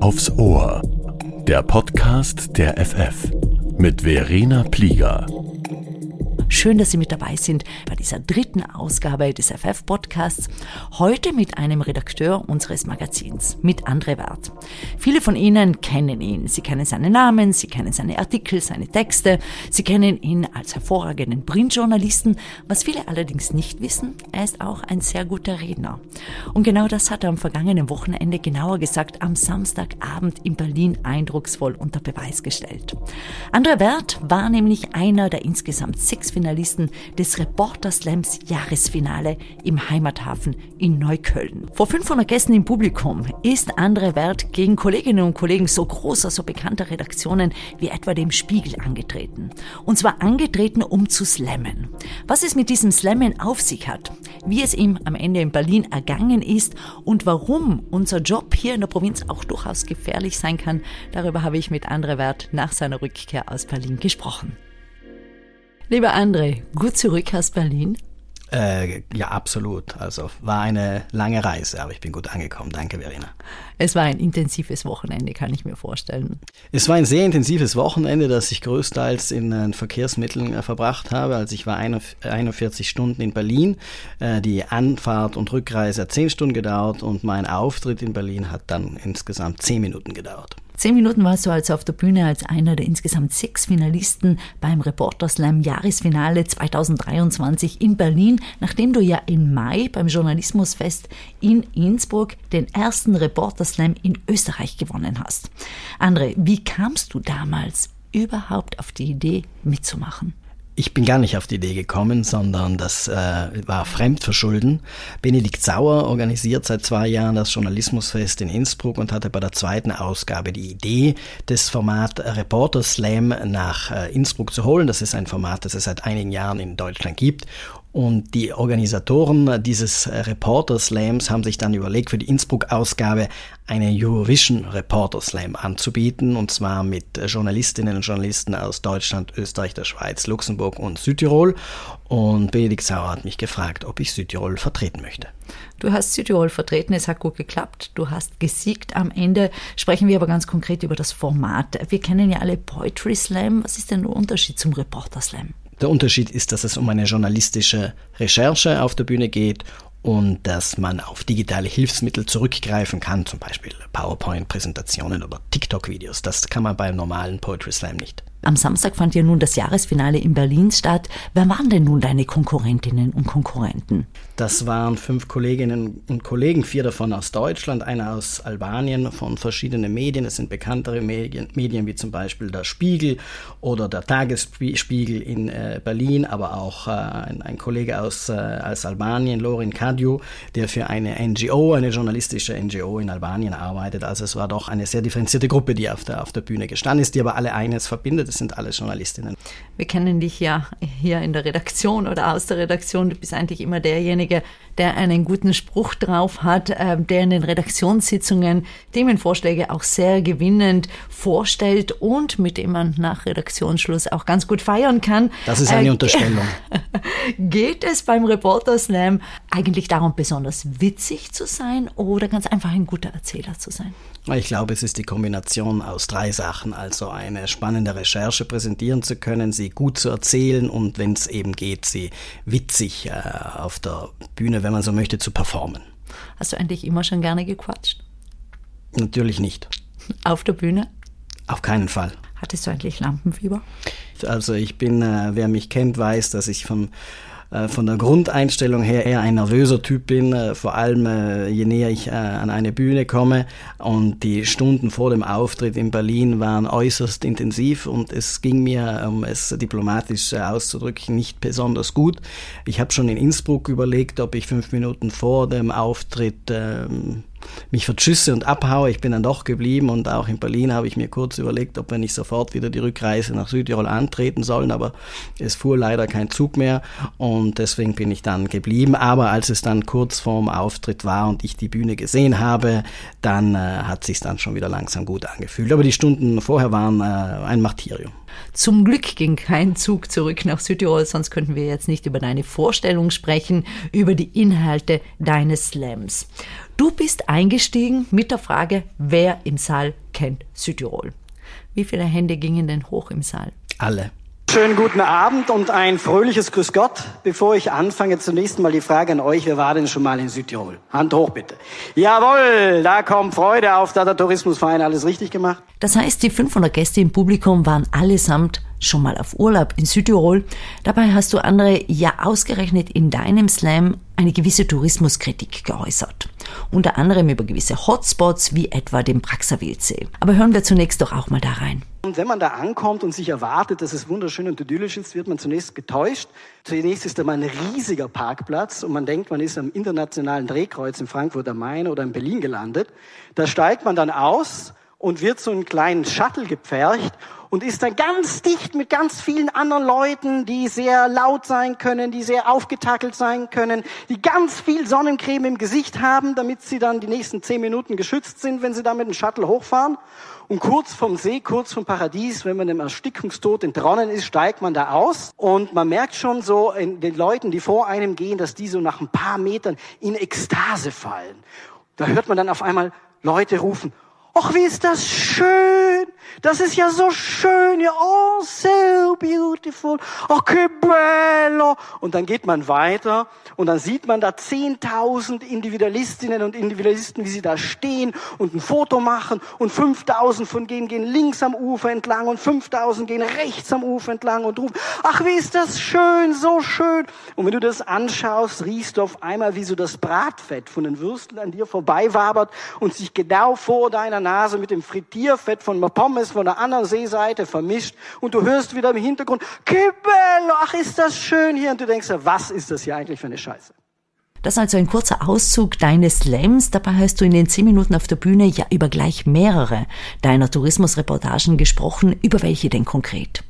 Aufs Ohr. Der Podcast der FF mit Verena Plieger. Schön, dass Sie mit dabei sind bei dieser dritten Ausgabe des FF-Podcasts. Heute mit einem Redakteur unseres Magazins, mit André Wert. Viele von Ihnen kennen ihn. Sie kennen seinen Namen, Sie kennen seine Artikel, seine Texte. Sie kennen ihn als hervorragenden Printjournalisten. Was viele allerdings nicht wissen, er ist auch ein sehr guter Redner. Und genau das hat er am vergangenen Wochenende, genauer gesagt am Samstagabend in Berlin eindrucksvoll unter Beweis gestellt. André Wert war nämlich einer der insgesamt sechs Finalisten des Reporter Slams Jahresfinale im Heimathafen in Neukölln. Vor 500 Gästen im Publikum ist André Wert gegen Kolleginnen und Kollegen so großer, so bekannter Redaktionen wie etwa dem Spiegel angetreten. Und zwar angetreten, um zu slammen. Was es mit diesem Slammen auf sich hat, wie es ihm am Ende in Berlin ergangen ist und warum unser Job hier in der Provinz auch durchaus gefährlich sein kann, darüber habe ich mit André Wert nach seiner Rückkehr aus Berlin gesprochen. Lieber André, gut zurück aus Berlin? Äh, ja, absolut. Also war eine lange Reise, aber ich bin gut angekommen. Danke, Verena. Es war ein intensives Wochenende, kann ich mir vorstellen. Es war ein sehr intensives Wochenende, das ich größtenteils in äh, Verkehrsmitteln äh, verbracht habe. Also ich war 41 Stunden in Berlin. Äh, die Anfahrt und Rückreise hat 10 Stunden gedauert und mein Auftritt in Berlin hat dann insgesamt 10 Minuten gedauert. Zehn Minuten warst du also auf der Bühne als einer der insgesamt sechs Finalisten beim Reporter Slam Jahresfinale 2023 in Berlin, nachdem du ja im Mai beim Journalismusfest in Innsbruck den ersten Reporter Slam in Österreich gewonnen hast. Andre, wie kamst du damals überhaupt auf die Idee mitzumachen? Ich bin gar nicht auf die Idee gekommen, sondern das äh, war Fremdverschulden. Benedikt Sauer organisiert seit zwei Jahren das Journalismusfest in Innsbruck und hatte bei der zweiten Ausgabe die Idee, das Format Reporter Slam nach äh, Innsbruck zu holen. Das ist ein Format, das es seit einigen Jahren in Deutschland gibt und die Organisatoren dieses Reporter Slams haben sich dann überlegt, für die Innsbruck-Ausgabe eine Eurovision Reporter Slam anzubieten, und zwar mit Journalistinnen und Journalisten aus Deutschland, Österreich, der Schweiz, Luxemburg und Südtirol. Und Benedikt Sauer hat mich gefragt, ob ich Südtirol vertreten möchte. Du hast Südtirol vertreten, es hat gut geklappt, du hast gesiegt. Am Ende sprechen wir aber ganz konkret über das Format. Wir kennen ja alle Poetry Slam. Was ist denn der Unterschied zum Reporter Slam? Der Unterschied ist, dass es um eine journalistische Recherche auf der Bühne geht und dass man auf digitale Hilfsmittel zurückgreifen kann, zum Beispiel PowerPoint-Präsentationen oder TikTok-Videos. Das kann man beim normalen Poetry Slam nicht. Am Samstag fand ja nun das Jahresfinale in Berlin statt. Wer waren denn nun deine Konkurrentinnen und Konkurrenten? Das waren fünf Kolleginnen und Kollegen, vier davon aus Deutschland, einer aus Albanien von verschiedenen Medien. Es sind bekanntere Medien, Medien wie zum Beispiel der Spiegel oder der Tagesspiegel in äh, Berlin, aber auch äh, ein, ein, Kollege aus, äh, aus Albanien, Lorin Kadiu, der für eine NGO, eine journalistische NGO in Albanien arbeitet. Also es war doch eine sehr differenzierte Gruppe, die auf der, auf der Bühne gestanden ist, die aber alle eines verbindet. Sind alle Journalistinnen. Wir kennen dich ja hier in der Redaktion oder aus der Redaktion. Du bist eigentlich immer derjenige, derjenige, der einen guten Spruch drauf hat, äh, der in den Redaktionssitzungen Themenvorschläge auch sehr gewinnend vorstellt und mit dem man nach Redaktionsschluss auch ganz gut feiern kann. Das ist eine äh, Unterstellung. Geht es beim Reporter Slam eigentlich darum, besonders witzig zu sein oder ganz einfach ein guter Erzähler zu sein? Ich glaube, es ist die Kombination aus drei Sachen. Also eine spannende Recherche präsentieren zu können, sie gut zu erzählen und wenn es eben geht, sie witzig äh, auf der Bühne, wenn man so möchte, zu performen. Hast du eigentlich immer schon gerne gequatscht? Natürlich nicht. Auf der Bühne? Auf keinen Fall. Hattest du eigentlich Lampenfieber? Also ich bin, äh, wer mich kennt, weiß, dass ich vom äh, von der Grundeinstellung her eher ein nervöser Typ bin, äh, vor allem äh, je näher ich an eine Bühne komme. Und die Stunden vor dem Auftritt in Berlin waren äußerst intensiv und es ging mir, um es diplomatisch auszudrücken, nicht besonders gut. Ich habe schon in Innsbruck überlegt, ob ich fünf Minuten vor dem Auftritt ähm, mich vertschüsse und abhaue. Ich bin dann doch geblieben und auch in Berlin habe ich mir kurz überlegt, ob wir nicht sofort wieder die Rückreise nach Südtirol antreten sollen, aber es fuhr leider kein Zug mehr und deswegen bin ich dann geblieben. Aber als es dann kurz vorm Auftritt war und ich die Bühne gesehen habe, dann äh, hat sich dann schon wieder langsam gut angefühlt. Aber die Stunden vorher waren äh, ein Martyrium. Zum Glück ging kein Zug zurück nach Südtirol, sonst könnten wir jetzt nicht über deine Vorstellung sprechen, über die Inhalte deines Slams. Du bist eingestiegen mit der Frage, wer im Saal kennt Südtirol. Wie viele Hände gingen denn hoch im Saal? Alle. Schönen guten Abend und ein fröhliches Grüß Gott. Bevor ich anfange, zunächst mal die Frage an euch, wer war denn schon mal in Südtirol? Hand hoch bitte. Jawohl, da kommt Freude auf, da hat der Tourismusverein alles richtig gemacht. Das heißt, die 500 Gäste im Publikum waren allesamt schon mal auf Urlaub in Südtirol. Dabei hast du andere ja ausgerechnet in deinem Slam eine gewisse Tourismuskritik geäußert. Unter anderem über gewisse Hotspots wie etwa den Praxer Wildsee. Aber hören wir zunächst doch auch mal da rein. Und wenn man da ankommt und sich erwartet, dass es wunderschön und idyllisch ist, wird man zunächst getäuscht. Zunächst ist da mal ein riesiger Parkplatz und man denkt, man ist am internationalen Drehkreuz in Frankfurt am Main oder in Berlin gelandet. Da steigt man dann aus und wird so einen kleinen Shuttle gepfercht und ist dann ganz dicht mit ganz vielen anderen Leuten, die sehr laut sein können, die sehr aufgetackelt sein können, die ganz viel Sonnencreme im Gesicht haben, damit sie dann die nächsten zehn Minuten geschützt sind, wenn sie da mit dem Shuttle hochfahren. Und kurz vom See, kurz vom Paradies, wenn man im Erstickungstod entronnen ist, steigt man da aus. Und man merkt schon so in den Leuten, die vor einem gehen, dass die so nach ein paar Metern in Ekstase fallen. Da hört man dann auf einmal Leute rufen, ach, wie ist das schön. Das ist ja so schön. Ja, oh, so beautiful. Oh, che bello. Und dann geht man weiter und dann sieht man da 10.000 Individualistinnen und Individualisten, wie sie da stehen und ein Foto machen und 5.000 von denen gehen links am Ufer entlang und 5.000 gehen rechts am Ufer entlang und rufen, ach, wie ist das schön, so schön. Und wenn du das anschaust, riechst du auf einmal, wie so das Bratfett von den Würsteln an dir vorbei wabert und sich genau vor deiner Nase mit dem Frittierfett von Pommes von der anderen Seeseite vermischt und du hörst wieder im Hintergrund, Kibbel, ach ist das schön hier und du denkst, was ist das hier eigentlich für eine Scheiße? Das also ein kurzer Auszug deines Slams. Dabei hast du in den zehn Minuten auf der Bühne ja über gleich mehrere deiner Tourismusreportagen gesprochen. Über welche denn konkret?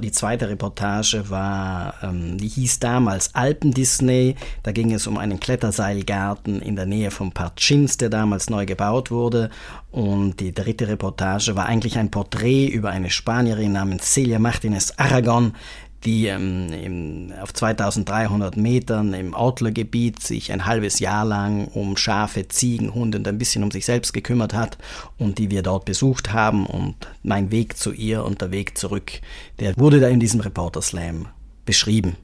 Die zweite Reportage war, ähm, die hieß damals Alpen-Disney. Da ging es um einen Kletterseilgarten in der Nähe von Parchins, der damals neu gebaut wurde. Und die dritte Reportage war eigentlich ein Porträt über eine Spanierin namens Celia Martinez Aragon, die ähm, im, auf 2300 Metern im Ortlergebiet sich ein halbes Jahr lang um Schafe, Ziegen, Hunde und ein bisschen um sich selbst gekümmert hat und die wir dort besucht haben und mein Weg zu ihr und der Weg zurück, der wurde da in diesem Reporter Slam beschrieben.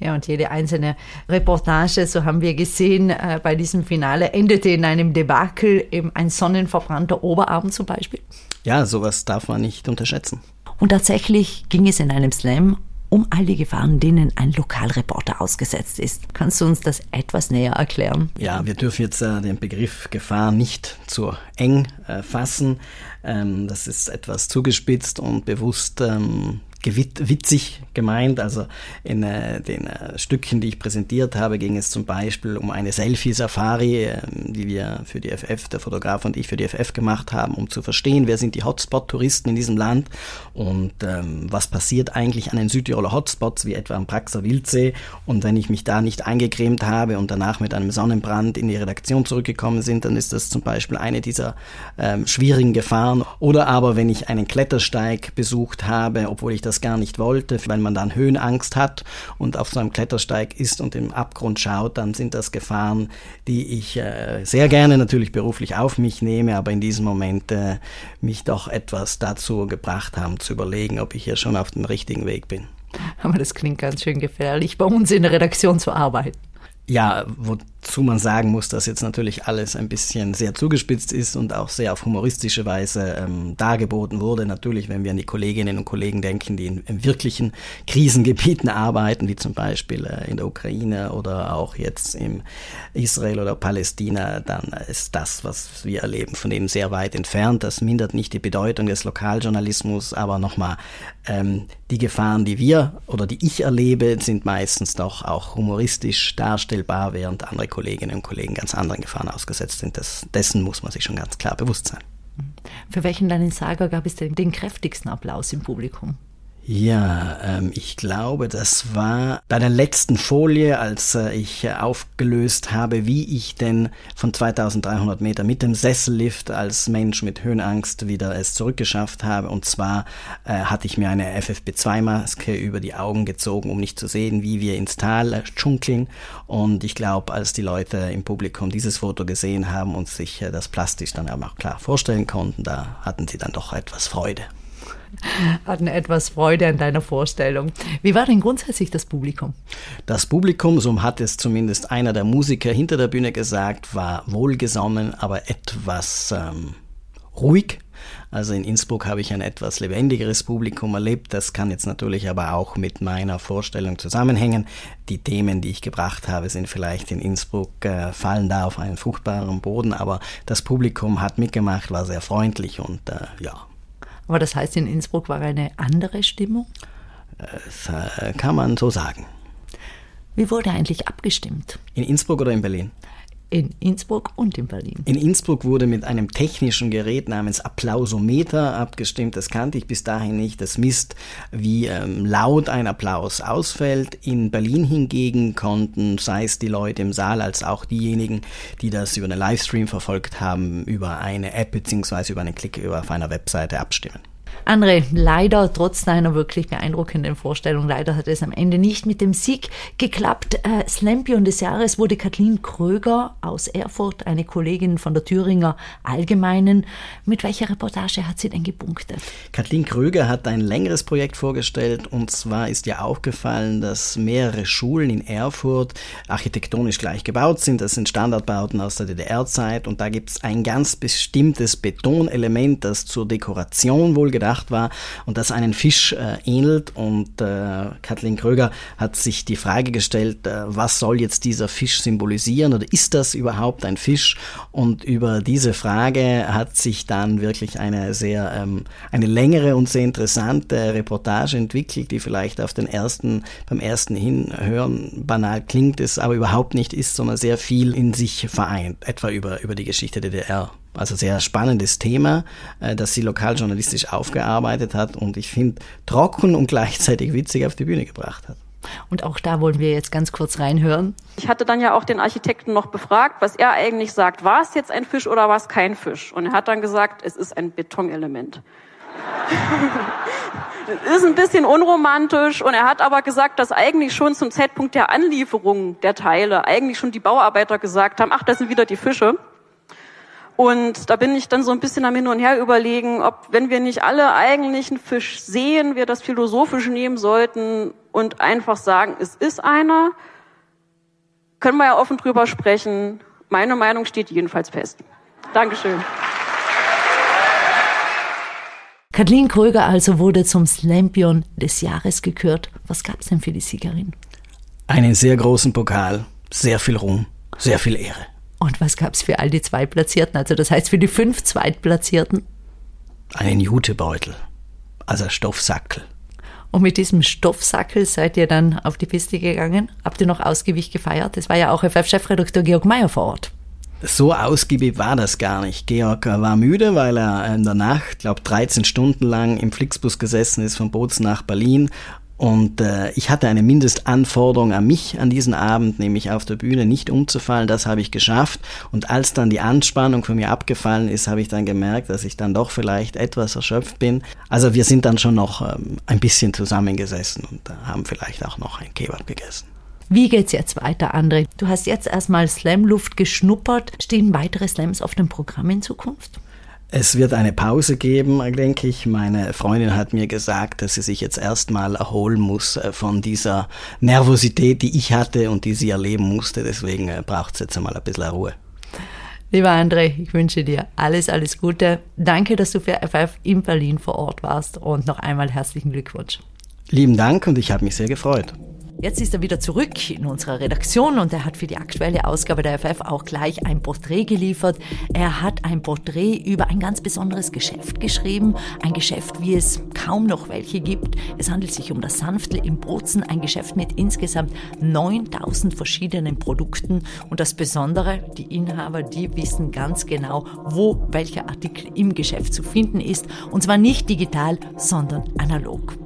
Ja, und jede einzelne Reportage, so haben wir gesehen, äh, bei diesem Finale endete in einem Debakel, eben ein sonnenverbrannter Oberarm zum Beispiel. Ja, sowas darf man nicht unterschätzen. Und tatsächlich ging es in einem Slam um all die Gefahren, denen ein Lokalreporter ausgesetzt ist. Kannst du uns das etwas näher erklären? Ja, wir dürfen jetzt äh, den Begriff Gefahr nicht zu eng äh, fassen. Ähm, das ist etwas zugespitzt und bewusst ähm, witzig gemeint. Also in äh, den äh, Stückchen, die ich präsentiert habe, ging es zum Beispiel um eine Selfie-Safari, äh, die wir für die FF, der Fotograf und ich für die FF gemacht haben, um zu verstehen, wer sind die Hotspot-Touristen in diesem Land und ähm, was passiert eigentlich an den Südtiroler Hotspots, wie etwa am Praxer Wildsee. Und wenn ich mich da nicht eingecremt habe und danach mit einem Sonnenbrand in die Redaktion zurückgekommen sind, dann ist das zum Beispiel eine dieser ähm, schwierigen Gefahren. Oder aber wenn ich einen Klettersteig besucht habe, obwohl ich das das gar nicht wollte, weil man dann Höhenangst hat und auf so einem Klettersteig ist und im Abgrund schaut, dann sind das Gefahren, die ich äh, sehr gerne natürlich beruflich auf mich nehme, aber in diesem Moment äh, mich doch etwas dazu gebracht haben, zu überlegen, ob ich hier schon auf dem richtigen Weg bin. Aber das klingt ganz schön gefährlich, bei uns in der Redaktion zu arbeiten. Ja, wozu man sagen muss, dass jetzt natürlich alles ein bisschen sehr zugespitzt ist und auch sehr auf humoristische Weise ähm, dargeboten wurde. Natürlich, wenn wir an die Kolleginnen und Kollegen denken, die in, in wirklichen Krisengebieten arbeiten, wie zum Beispiel äh, in der Ukraine oder auch jetzt im Israel oder Palästina, dann ist das, was wir erleben, von dem sehr weit entfernt. Das mindert nicht die Bedeutung des Lokaljournalismus, aber nochmal, ähm, die Gefahren, die wir oder die ich erlebe, sind meistens doch auch humoristisch darstellbar, während andere Kolleginnen und Kollegen ganz anderen Gefahren ausgesetzt sind. Das, dessen muss man sich schon ganz klar bewusst sein. Für welchen deinen Sager gab es denn den kräftigsten Applaus im Publikum? Ja, ähm, ich glaube, das war bei der letzten Folie, als äh, ich äh, aufgelöst habe, wie ich denn von 2300 Meter mit dem Sessellift als Mensch mit Höhenangst wieder es zurückgeschafft habe. Und zwar äh, hatte ich mir eine FFP2-Maske über die Augen gezogen, um nicht zu sehen, wie wir ins Tal äh, schunkeln. Und ich glaube, als die Leute im Publikum dieses Foto gesehen haben und sich äh, das plastisch dann auch klar vorstellen konnten, da hatten sie dann doch etwas Freude hatten etwas Freude an deiner Vorstellung. Wie war denn grundsätzlich das Publikum? Das Publikum, so hat es zumindest einer der Musiker hinter der Bühne gesagt, war wohlgesonnen, aber etwas ähm, ruhig. Also in Innsbruck habe ich ein etwas lebendigeres Publikum erlebt. Das kann jetzt natürlich aber auch mit meiner Vorstellung zusammenhängen. Die Themen, die ich gebracht habe, sind vielleicht in Innsbruck, äh, fallen da auf einen fruchtbaren Boden, aber das Publikum hat mitgemacht, war sehr freundlich und äh, ja, aber das heißt, in Innsbruck war eine andere Stimmung? Das äh, kann man so sagen. Wie wurde eigentlich abgestimmt? In Innsbruck oder in Berlin? In Innsbruck und in Berlin. In Innsbruck wurde mit einem technischen Gerät namens Applausometer abgestimmt. Das kannte ich bis dahin nicht. Das misst, wie ähm, laut ein Applaus ausfällt. In Berlin hingegen konnten, sei es die Leute im Saal als auch diejenigen, die das über einen Livestream verfolgt haben, über eine App bzw. über einen Klick auf einer Webseite abstimmen. André, leider, trotz deiner wirklich beeindruckenden Vorstellung, leider hat es am Ende nicht mit dem Sieg geklappt. Äh, Slampion des Jahres wurde Kathleen Kröger aus Erfurt, eine Kollegin von der Thüringer Allgemeinen. Mit welcher Reportage hat sie denn gepunktet? Kathleen Kröger hat ein längeres Projekt vorgestellt und zwar ist ihr aufgefallen, dass mehrere Schulen in Erfurt architektonisch gleich gebaut sind. Das sind Standardbauten aus der DDR-Zeit und da gibt es ein ganz bestimmtes Betonelement, das zur Dekoration wohl gedacht gedacht war und das einen Fisch äh, ähnelt. Und äh, Kathleen Kröger hat sich die Frage gestellt, äh, was soll jetzt dieser Fisch symbolisieren oder ist das überhaupt ein Fisch? Und über diese Frage hat sich dann wirklich eine sehr, ähm, eine längere und sehr interessante Reportage entwickelt, die vielleicht auf den ersten, beim ersten Hinhören banal klingt, es aber überhaupt nicht ist, sondern sehr viel in sich vereint, etwa über, über die Geschichte der DDR. Also sehr spannendes Thema, äh, das sie lokaljournalistisch aufgearbeitet hat und ich finde trocken und gleichzeitig witzig auf die Bühne gebracht hat. Und auch da wollen wir jetzt ganz kurz reinhören. Ich hatte dann ja auch den Architekten noch befragt, was er eigentlich sagt. War es jetzt ein Fisch oder war es kein Fisch? Und er hat dann gesagt, es ist ein Betonelement. Es ist ein bisschen unromantisch und er hat aber gesagt, dass eigentlich schon zum Zeitpunkt der Anlieferung der Teile eigentlich schon die Bauarbeiter gesagt haben, ach, das sind wieder die Fische. Und da bin ich dann so ein bisschen am Hin und Her überlegen, ob, wenn wir nicht alle eigentlich einen Fisch sehen, wir das philosophisch nehmen sollten und einfach sagen, es ist einer. Können wir ja offen drüber sprechen. Meine Meinung steht jedenfalls fest. Dankeschön. Kathleen Kröger also wurde zum Slampion des Jahres gekürt. Was gab es denn für die Siegerin? Einen sehr großen Pokal, sehr viel Ruhm, sehr viel Ehre. Und was gab es für all die Zweitplatzierten? Also das heißt für die fünf Zweitplatzierten? Einen Jutebeutel, also Stoffsackel. Und mit diesem Stoffsackel seid ihr dann auf die Piste gegangen? Habt ihr noch ausgiebig gefeiert? Es war ja auch FF-Chefredakteur Georg Mayer vor Ort. So ausgiebig war das gar nicht. Georg war müde, weil er in der Nacht, glaube 13 Stunden lang im Flixbus gesessen ist von Bozen nach Berlin und äh, ich hatte eine Mindestanforderung an mich an diesen Abend, nämlich auf der Bühne nicht umzufallen. Das habe ich geschafft. Und als dann die Anspannung von mir abgefallen ist, habe ich dann gemerkt, dass ich dann doch vielleicht etwas erschöpft bin. Also wir sind dann schon noch ähm, ein bisschen zusammengesessen und äh, haben vielleicht auch noch ein Kebab gegessen. Wie geht's jetzt weiter, André? Du hast jetzt erstmal Slamluft geschnuppert. Stehen weitere Slams auf dem Programm in Zukunft? Es wird eine Pause geben, denke ich. Meine Freundin hat mir gesagt, dass sie sich jetzt erstmal erholen muss äh, von dieser Nervosität, die ich hatte und die sie erleben musste. Deswegen äh, braucht es jetzt einmal ein bisschen Ruhe. Lieber André, ich wünsche dir alles, alles Gute. Danke, dass du für FF in Berlin vor Ort warst und noch einmal herzlichen Glückwunsch. Lieben Dank und ich habe mich sehr gefreut. Jetzt ist er wieder zurück in unserer Redaktion und er hat für die aktuelle Ausgabe der FF auch gleich ein Porträt geliefert. Er hat ein Porträt über ein ganz besonderes Geschäft geschrieben. Ein Geschäft, wie es kaum noch welche gibt. Es handelt sich um das Sanftel im Bozen, ein Geschäft mit insgesamt 9000 verschiedenen Produkten. Und das Besondere, die Inhaber, die wissen ganz genau, wo welcher Artikel im Geschäft zu finden ist. Und zwar nicht digital, sondern analog.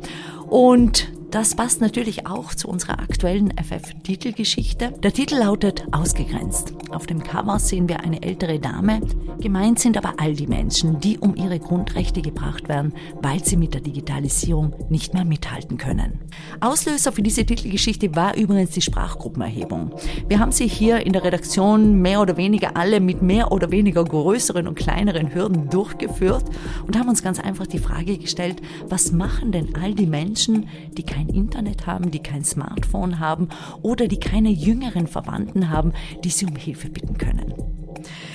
Und das passt natürlich auch zu unserer aktuellen FF-Titelgeschichte. Der Titel lautet Ausgegrenzt. Auf dem Cover sehen wir eine ältere Dame. Gemeint sind aber all die Menschen, die um ihre Grundrechte gebracht werden, weil sie mit der Digitalisierung nicht mehr mithalten können. Auslöser für diese Titelgeschichte war übrigens die Sprachgruppenerhebung. Wir haben sie hier in der Redaktion mehr oder weniger alle mit mehr oder weniger größeren und kleineren Hürden durchgeführt und haben uns ganz einfach die Frage gestellt, was machen denn all die Menschen, die kein kein Internet haben, die kein Smartphone haben oder die keine jüngeren Verwandten haben, die sie um Hilfe bitten können.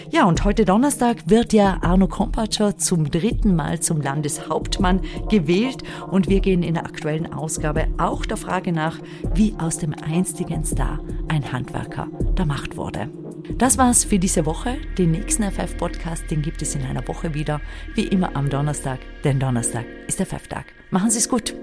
Ja, und heute Donnerstag wird ja Arno Kompatscher zum dritten Mal zum Landeshauptmann gewählt und wir gehen in der aktuellen Ausgabe auch der Frage nach, wie aus dem einstigen Star ein Handwerker der Macht wurde. Das war's für diese Woche. Den nächsten FF-Podcast, den gibt es in einer Woche wieder, wie immer am Donnerstag, denn Donnerstag ist der FF-Tag. Machen Sie es gut.